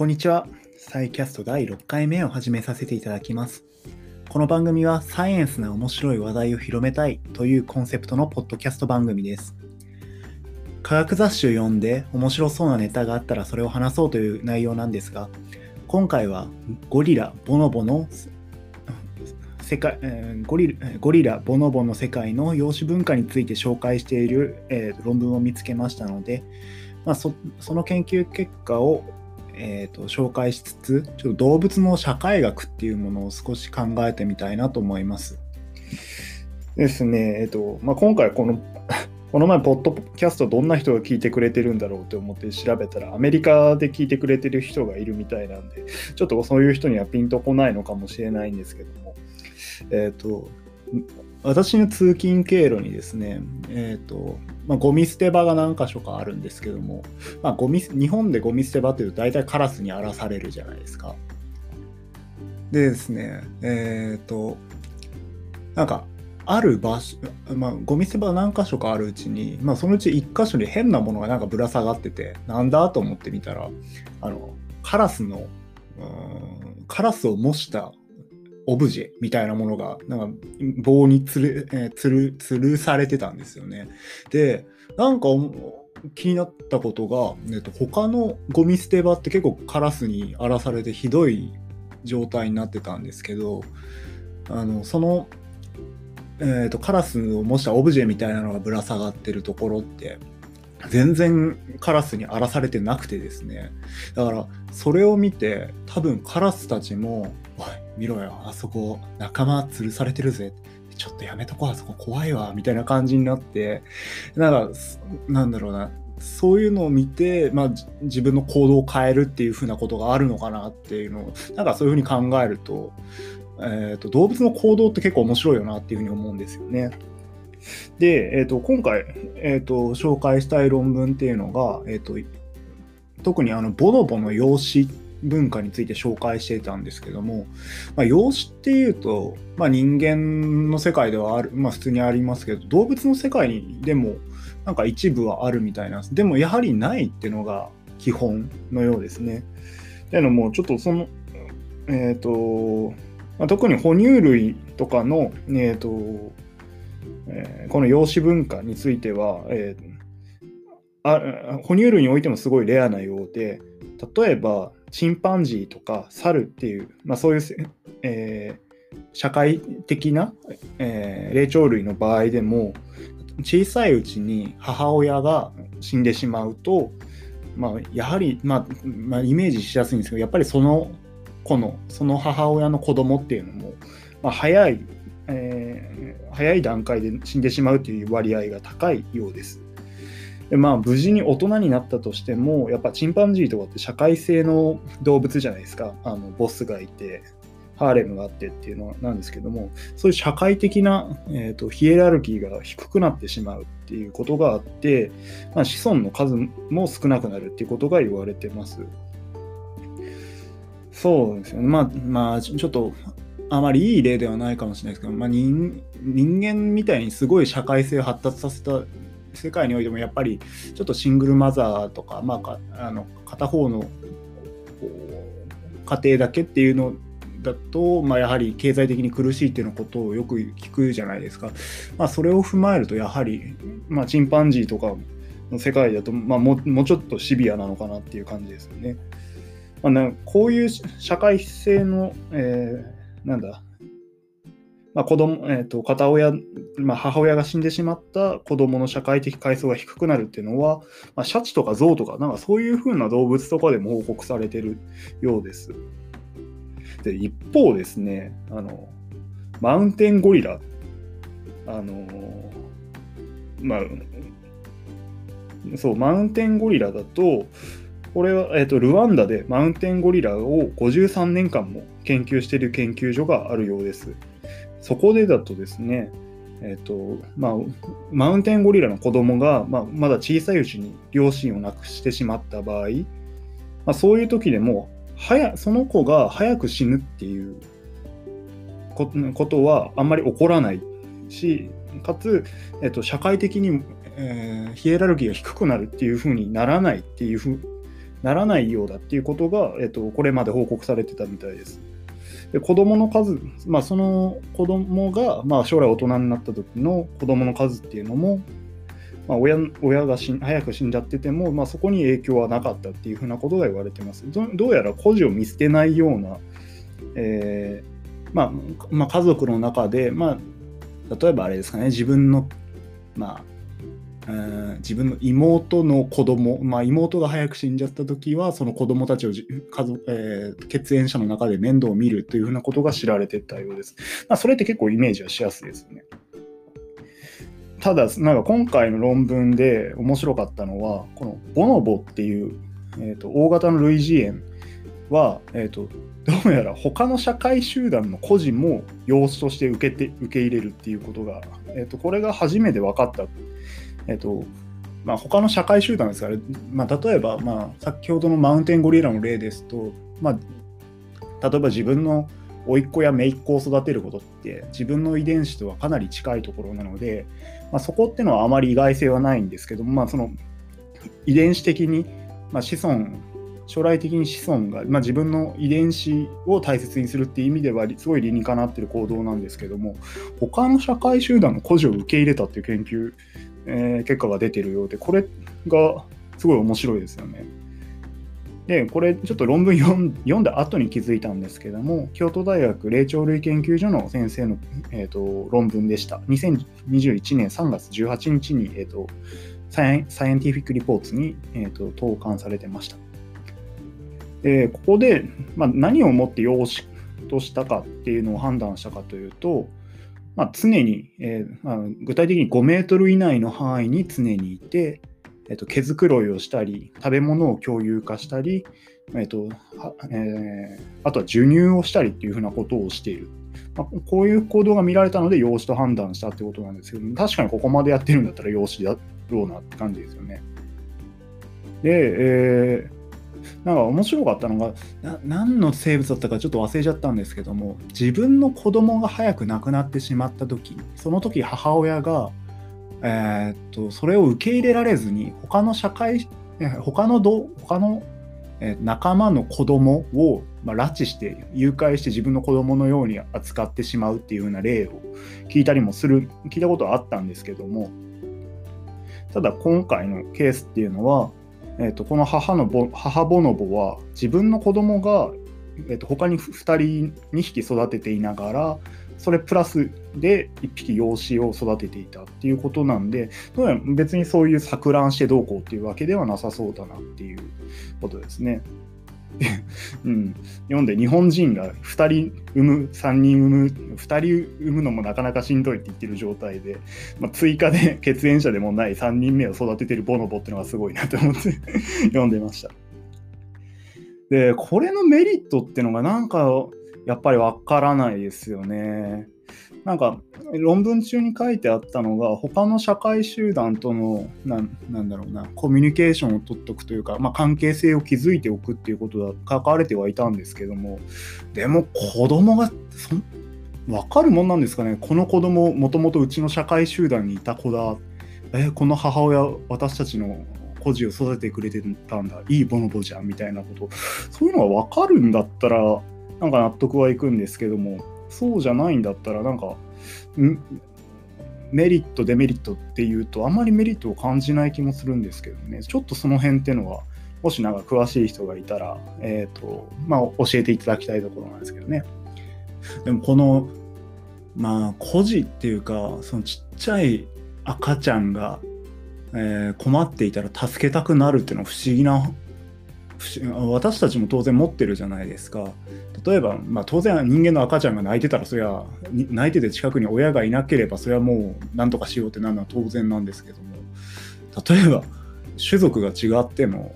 こんにちは。サイキャスト第6回目を始めさせていただきます。この番組はサイエンスな面白い話題を広めたいというコンセプトのポッドキャスト番組です。科学雑誌を読んで面白そうなネタがあったらそれを話そうという内容なんですが、今回はゴリラ、ボノボの世界、えーゴリゴリラ、ボノボの世界の養子文化について紹介している、えー論文を見つけましたので、まあ、そその研究結果を、えーと紹介しつつちょっと動物の社会学っていうものを少し考えてみたいなと思います。ですね、えっ、とまあ、今回この この前、ポッドキャストどんな人が聞いてくれてるんだろうって思って調べたら、アメリカで聞いてくれてる人がいるみたいなんで、ちょっとそういう人にはピンとこないのかもしれないんですけども、えっ、と、私の通勤経路にですね、えっ、と、まあ、ゴミ捨て場が何箇所かあるんですけども、まあ、ゴミ日本でゴミ捨て場っていうと大体カラスに荒らされるじゃないですか。でですね、えっ、と、なんか、ある場所、まあ、ゴミ捨て場が何箇所かあるうちに、まあ、そのうち1箇所に変なものがなんかぶら下がってて、なんだと思ってみたら、あの、カラスの、カラスを模したオブジェみたいなものが、なんか棒につる、えーつる、吊るされてたんですよね。で、なんか気になったことが、えっと、他のゴミ捨て場って結構カラスに荒らされてひどい状態になってたんですけど、あの、その、えー、とカラスを模したオブジェみたいなのがぶら下がってるところって全然カラスに荒らされてなくてですねだからそれを見て多分カラスたちも「おい見ろよあそこ仲間吊るされてるぜ」ちょっとやめとこうあそこ怖いわみたいな感じになって。なんかなんだろうな。そういうのを見て、まあ、自分の行動を変えるっていう風なことがあるのかなっていうのをなんかそういう風に考えるとえー、と動物の行動って結構面白いよなっていうふうに思うんですよね。で、えー、と今回、えー、と紹介したい論文っていうのが、えー、と特にあのボノボの養子文化について紹介してたんですけども、まあ、養子っていうと、まあ、人間の世界ではある、まあ、普通にありますけど動物の世界にでもなんか一部はあるみたいなんですでもやはりないっていうのが基本のようですね。っていうのもちょっとそのえっ、とまあ、特に哺乳類とかの、えーとえーこの養子文化については、えーあ哺乳類においてもすごいレアなようで例えばチンパンジーとかサルっていう、まあ、そういう、えー社会的な、えー霊長類の場合でも小さいうちに母親が死んでしまうと、まあ、やはり、まあまあ、イメージしやすいんですけどやっぱりその子のその母親の子供っていうのも、まあ、早い、えー早い段階で死んでしまうという割合が高いようです。でまあ無事に大人になったとしてもやっぱチンパンジーとかって社会性の動物じゃないですかあのボスがいてハーレムがあってっていうのなんですけどもそういう社会的な、えー、とヒエラルキーが低くなってしまうっていうことがあって、まあ、子孫の数も少なくなるっていうことが言われてます。そうですよね。まあ、まあ、ちょっと、あまりいい例ではないかもしれないですけど、まあ、人人間みたいにすごい社会性を発達させた世界においても、やっぱりちょっとシングルマザーとか、まあ、あの片方の家庭だけっていうのだと、まあ、やはり経済的に苦しいっていうのことをよく聞くじゃないですか。まあ、それを踏まえると、やはり、まあ、チンパンジーとかの世界だと、まあ、もうもうちょっとシビアなのかなっていう感じですよね。まあ、なこういう社会性の、えーなんだ、まあ、子供、えー、と片親、まあ、母親が死んでしまった子供の社会的階層が低くなるっていうのは、まあ、シャチとかゾウとか、なんかそういう風な動物とかでも報告されてるようです。で、一方ですね、あの、マウンテンゴリラ、あの、まあ、そう、マウンテンゴリラだと、これは、えー、とルワンダでマウンテンゴリラを53年間も研究している研究所があるようです。そこでだとですね、えーとまあ、マウンテンゴリラの子供が、まあ、まだ小さいうちに両親を亡くしてしまった場合、まあ、そういう時でも早その子が早く死ぬっていうことはあんまり起こらないしかつ、えー、と社会的に、えーヒエラルキーが低くなるっていうふうにならないっていうふうならないようだっていうことが、えっと、これまで報告されてたみたいです。で子供の数、まあ、その子供が、まあ、将来大人になった時の子供の数っていうのも、まあ、親親がし早く死んじゃってても、まあ、そこに影響はなかったっていうふうなことが言われてます。どどうやら孤児を見捨てないような、えーまあまあ、家族の中で、まあ、例えばあれですかね自分の、まあ、自分の妹の子供、まあ、妹が早く死んじゃった時はその子供たちを家族、えー、血縁者の中で面倒を見るというふうなことが知られてたようです。まあ、それって結構イメージはしやすいですよね。ただなんか今回の論文で面白かったのはこのボノボっていう、えーと、大型の類似猿は、えーと、どうやら他の社会集団の個人も養子として受けて受け入れるっていうことが、えーとこれが初めて分かったえっとまあ、他の社会集団ですから、まあ、例えば、まあ、先ほどのマウンテンゴリラの例ですと、まあ、例えば自分の甥っ子や姪っ子を育てることって自分の遺伝子とはかなり近いところなので、まあ、そこってのはあまり意外性はないんですけども、まあ、その遺伝子的に、まあ、子孫将来的に子孫が、まあ、自分の遺伝子を大切にするっていう意味ではすごい理にかなってる行動なんですけども他の社会集団の孤児を受け入れたっていう研究え、結果が出てるようで、これがすごい面白いですよね。で、これちょっと論文読んだ後に気づいたんですけども、京都大学霊長類研究所の先生の、えーと、論文でした。2021年3月18日に、えーと、サイエンティフィック・リポーツに、えーと、投函されてました。でここで、まあ、何をもって養子としたかっていうのを判断したかというと、まあ、常に、えーまあ、具体的に5メートル以内の範囲に常にいて、えーと、毛づくろいをしたり、食べ物を共有化したり、えーとえー、あとは授乳をしたりっていうふうなことをしている。まあ、こういう行動が見られたので養子と判断したってことなんですけど、確かにここまでやってるんだったら養子だろうなって感じですよね。で、えーなんか面白かったのが何の生物だったかちょっと忘れちゃったんですけども自分の子供が早く亡くなってしまった時その時母親が、えー、っとそれを受け入れられずに他の社会他のど他の仲間の子供を、まあ、拉致して誘拐して自分の子供のように扱ってしまうっていうような例を聞いたりもする聞いたことはあったんですけどもただ今回のケースっていうのはえーと、この母のぼ母ボノボは自分の子供が、えーと、他に2人2匹育てていながらそれプラスで1匹養子を育てていたっていうことなんで別にそういう錯乱してどうこうっていうわけではなさそうだなっていうことですね。うん、読んで日本人が2人産む3人産む2人産むのもなかなかしんどいって言ってる状態で、まあ、追加で 血縁者でもない3人目を育ててるボノボっていうのがすごいなと思って 読んでました。でこれのメリットっていうのがなんかやっぱりわからないですよね。なんか論文中に書いてあったのが他の社会集団とのなんだろうなコミュニケーションを取っておくというか、まあ、関係性を築いておくっていうことが書かれてはいたんですけどもでも子供がそ分かるもんなんですかね。この子供もともとうちの社会集団にいた子だ。えこの母親私たちの孤児を育ててくれてたんだ。いいボノボじゃんみたいなこと。そういうのが分かるんだったらなんか納得はいくんですけどもそうじゃないんだったらなんかメリットデメリットっていうとあんまりメリットを感じない気もするんですけどね。ちょっとその辺っていうのはもしなんか詳しい人がいたら、えーとまあ、教えていただきたいところなんですけどね。でもこのまあ孤児っていうかそのちっちゃい赤ちゃんが、えー、困っていたら助けたくなるっていうのは不思議な私たちも当然持ってるじゃないですか。例えば、まあ、当然人間の赤ちゃんが泣いてたらそりゃ泣いてて近くに親がいなければそれはもう何とかしようってなるのは当然なんですけども例えば種族が違っても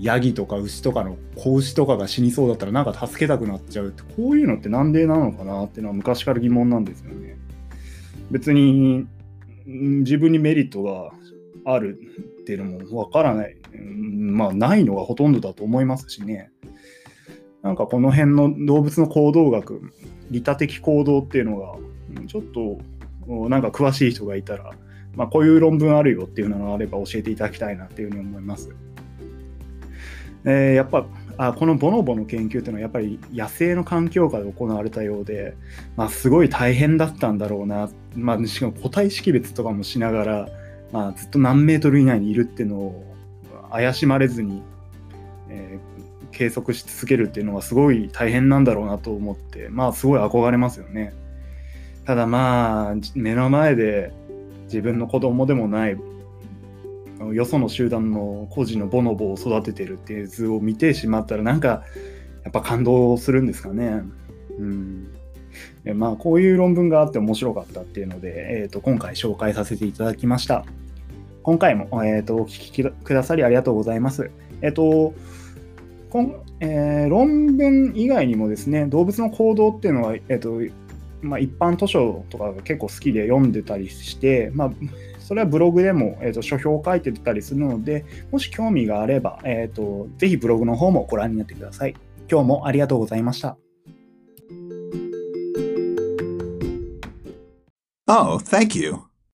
ヤギとか牛とかの子牛とかが死にそうだったらなんか助けたくなっちゃうってこういうのってなんでなのかなっていうのは昔から疑問なんですよね。別に自分にメリットがあるっていうのもわからない、まあないのがほとんどだと思いますしね。なんかこの辺の動物の行動学、利他的行動っていうのが、ちょっとなんか詳しい人がいたら、まあ、こういう論文あるよっていうのがあれば教えていただきたいなっていうふうに思います。えー、やっぱあこのボノボの研究っていうのはやっぱり野生の環境下で行われたようで、まあ、すごい大変だったんだろうな、まあ、しかも個体識別とかもしながら、まあ、ずっと何メートル以内にいるっていうのを怪しまれずに、えー、計測し続けるっていうのはすごい大変なんだろうなと思ってまあすごい憧れますよね。ただまあ目の前で自分の子供でもないよその集団の孤児のボノボを育ててるっていう図を見てしまったらなんかやっぱ感動するんですかね。うんまあこういう論文があって面白かったっていうので、えー、と今回紹介させていただきました。今回も、えー、とお聞きくださりありがとうございます。えっ、ー、とこんえー、論文以外にもですね動物の行動っていうのは、えーとまあ、一般図書とかが結構好きで読んでたりして、まあ、それはブログでも、えーと、書評を書いてたりするので、もし興味があれば、えーと、ぜひブログの方もご覧になってください。今日もありがとうございました。Oh, thank you.